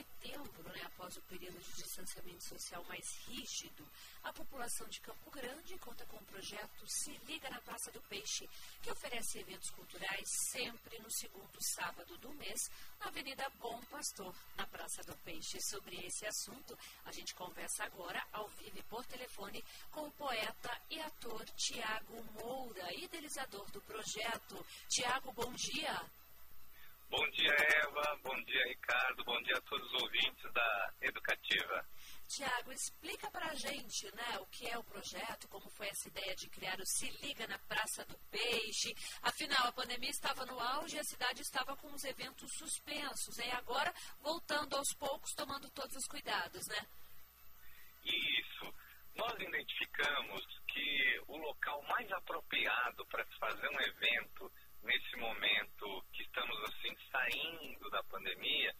Setembro, né, após o período de distanciamento social mais rígido, a população de Campo Grande conta com o projeto Se Liga na Praça do Peixe, que oferece eventos culturais sempre no segundo sábado do mês, na Avenida Bom Pastor, na Praça do Peixe. Sobre esse assunto, a gente conversa agora, ao vivo e por telefone, com o poeta e ator Tiago Moura, idealizador do projeto. Tiago, bom dia. Bom dia, Eva. Bom dia, Ricardo. Bom dia a todos os ouvintes da Educativa. Tiago, explica para a gente né, o que é o projeto, como foi essa ideia de criar o Se Liga na Praça do Peixe. Afinal, a pandemia estava no auge e a cidade estava com os eventos suspensos. E agora, voltando aos poucos, tomando todos os cuidados, né? Isso. Nós identificamos que o local mais apropriado para se fazer um evento nesse momento que estamos assim saindo da pandemia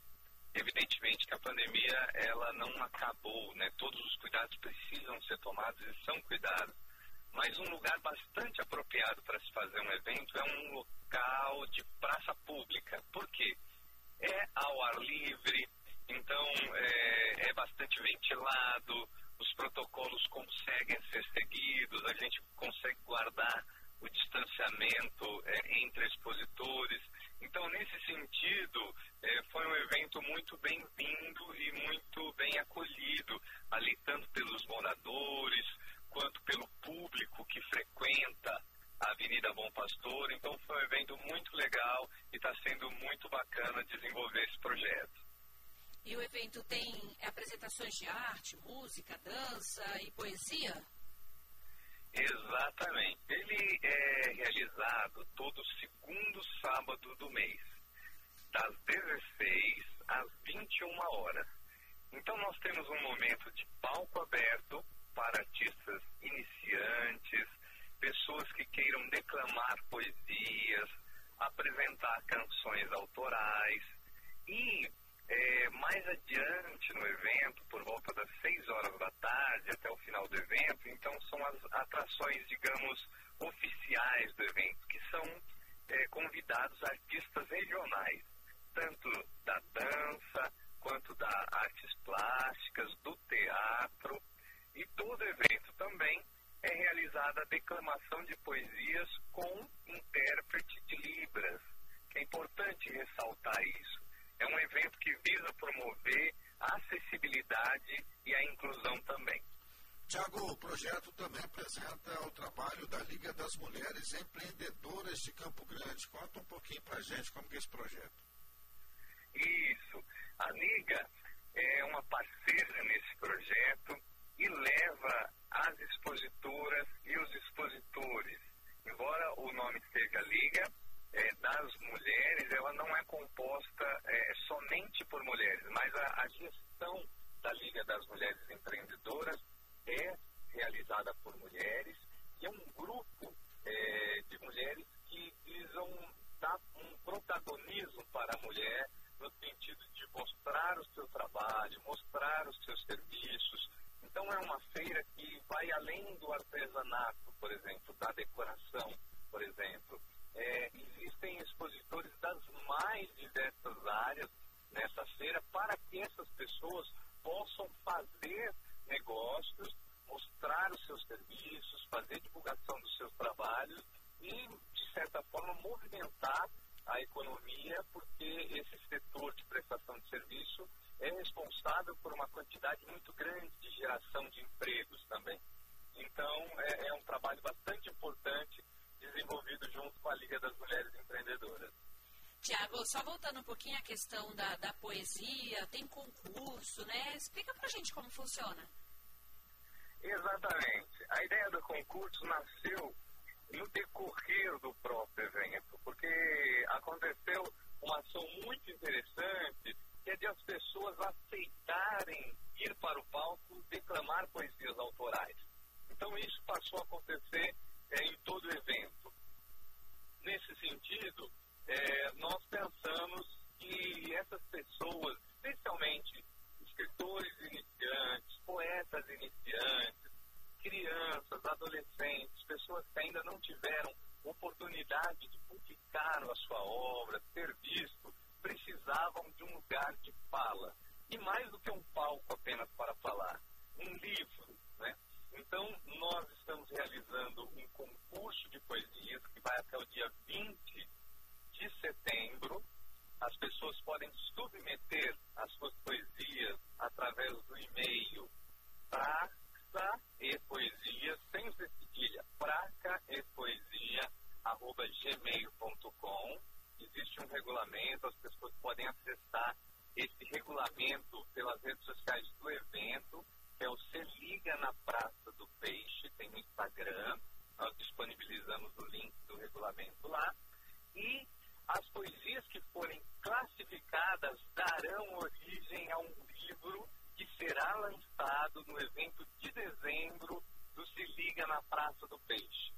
Evidentemente que a pandemia ela não acabou, né? Todos os cuidados precisam ser tomados e são cuidados. Mas um lugar bastante apropriado para se fazer um evento é um local de praça pública. Por quê? É ao ar livre, então é, é bastante ventilado, os protocolos conseguem ser seguidos, a gente consegue guardar o distanciamento é, entre expositores. Então, nesse sentido, é, foi um evento muito bem-vindo e muito bem acolhido, ali tanto pelos moradores quanto pelo público que frequenta a Avenida Bom Pastor. Então, foi um evento muito legal e está sendo muito bacana desenvolver esse projeto. E o evento tem apresentações de arte, música, dança e poesia? Exatamente. Ele é realizado todo segundo sábado do mês, das 16 às 21 horas. Então nós temos um momento de palco aberto para artistas iniciantes, pessoas que queiram declamar poesias, apresentar canções autorais e é, mais adiante no evento, por volta das 6 horas da tarde até o final do evento, então são as atrações, digamos, oficiais do evento, que são é, convidados artistas regionais, tanto da dança quanto da artes plásticas, do teatro, e todo evento também é realizada a declamação de poesias com intérprete de Libras, é importante ressaltar isso. É um evento que visa promover a acessibilidade e a inclusão também. Tiago, o projeto também apresenta o trabalho da Liga das Mulheres Empreendedoras de Campo Grande. Conta um pouquinho para a gente como é esse projeto. Isso. A Liga é uma parceira nesse projeto e leva as expositoras e os expositores. Embora o nome seja Liga, é, das mulheres, ela não é composta é, somente por mulheres, mas a, a, gestão da Liga das Mulheres Empreendedoras por mulheres e é um grupo é, de mulheres que visam dar um protagonismo para a mulher no sentido de mostrar o seu trabalho, mostrar os seus serviços. Então é uma feira que vai além do artesanato, por exemplo, da decoração, por exemplo, é, existem expositores das mais diversas áreas nessa feira para que essas pessoas possam fazer negócios, mostrar os seus serviços, fazer divulgação dos seus trabalhos e, de certa forma, movimentar a economia, porque esse setor de prestação de serviço é responsável por uma quantidade muito grande de geração de empregos também. Então, é, é um trabalho bastante importante desenvolvido junto com a Liga das Mulheres Empreendedoras. Tiago, só voltando um pouquinho à questão da, da poesia, tem concurso, né? Explica pra gente como funciona. Exatamente. A ideia do concurso nasceu no decorrer do próprio evento, porque aconteceu uma ação muito interessante, que é de as pessoas aceitarem ir para o palco declamar poesias autorais passou a acontecer é, em todo evento. Nesse sentido, é, nós pensamos que essas pessoas, especialmente escritores iniciantes, poetas iniciantes, crianças, adolescentes, pessoas que ainda não tiveram oportunidade de publicar a sua obra, ser visto, precisavam de um lugar de fala. E mais do que um palco apenas para falar, um livro, né? Então, nós estamos realizando um concurso de poesias que vai até o dia 20 de setembro. As pessoas podem submeter as suas poesias através do e-mail praça e poesia, sem o cedilha, praca e poesia, arroba gmail.com. Existe um regulamento, as pessoas podem acessar esse regulamento pelas redes sociais do evento, que é o Se Liga na Praça do Peixe, tem no Instagram, nós disponibilizamos o link do regulamento lá. E as poesias que forem classificadas darão origem a um livro que será lançado no evento de dezembro do Se Liga na Praça do Peixe.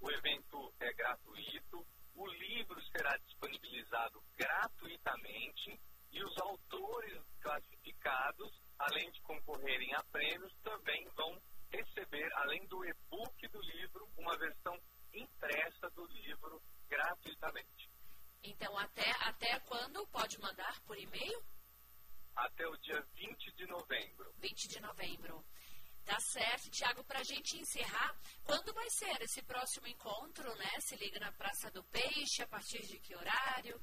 O evento é gratuito, o livro será disponibilizado gratuitamente e os autores classificados, além de concorrerem a prêmios, também vão receber, além do e-book do livro, uma versão impressa do livro gratuitamente. Então, até, até quando pode mandar por e-mail? Até o dia 20 de novembro. 20 de novembro. Tá certo, Tiago, para a gente encerrar, quando vai ser esse próximo encontro, né? Se liga na Praça do Peixe, a partir de que horário?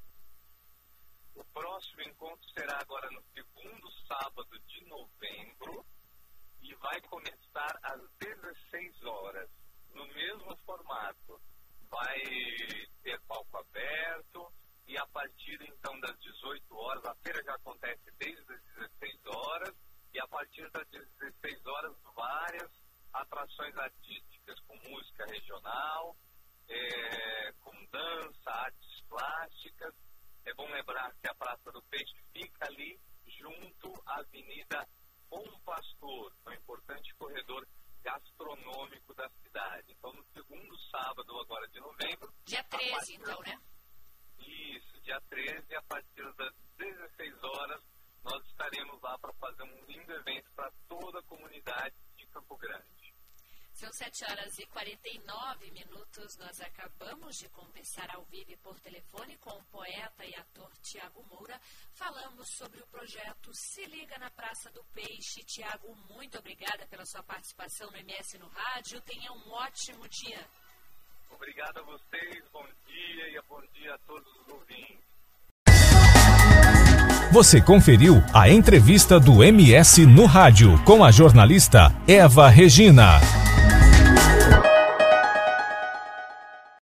O próximo encontro será agora no segundo sábado de novembro e vai começar às 16 horas, no mesmo formato. Vai ter palco aberto e a partir então das 18 horas, a feira já acontece desde as 16 horas e a partir das 16 horas várias atrações artísticas com música regional, é, com dança, artes plásticas. É bom lembrar que a Praça do Peixe fica ali junto à Avenida Bom Pastor, um importante corredor gastronômico da cidade. Então, no segundo sábado agora de novembro. Dia 13, partir... então, né? Isso, dia 13, a partir das 16 horas, nós estaremos lá para fazer um lindo evento para toda a comunidade de Campo Grande. São 7 horas e 49 minutos. Nós acabamos de conversar ao vivo por telefone com o poeta e ator Tiago Moura. Falamos sobre o projeto Se Liga na Praça do Peixe. Tiago, muito obrigada pela sua participação no MS no Rádio. Tenha um ótimo dia. Obrigado a vocês, bom dia e bom dia a todos os ouvintes. Você conferiu a entrevista do MS no Rádio com a jornalista Eva Regina.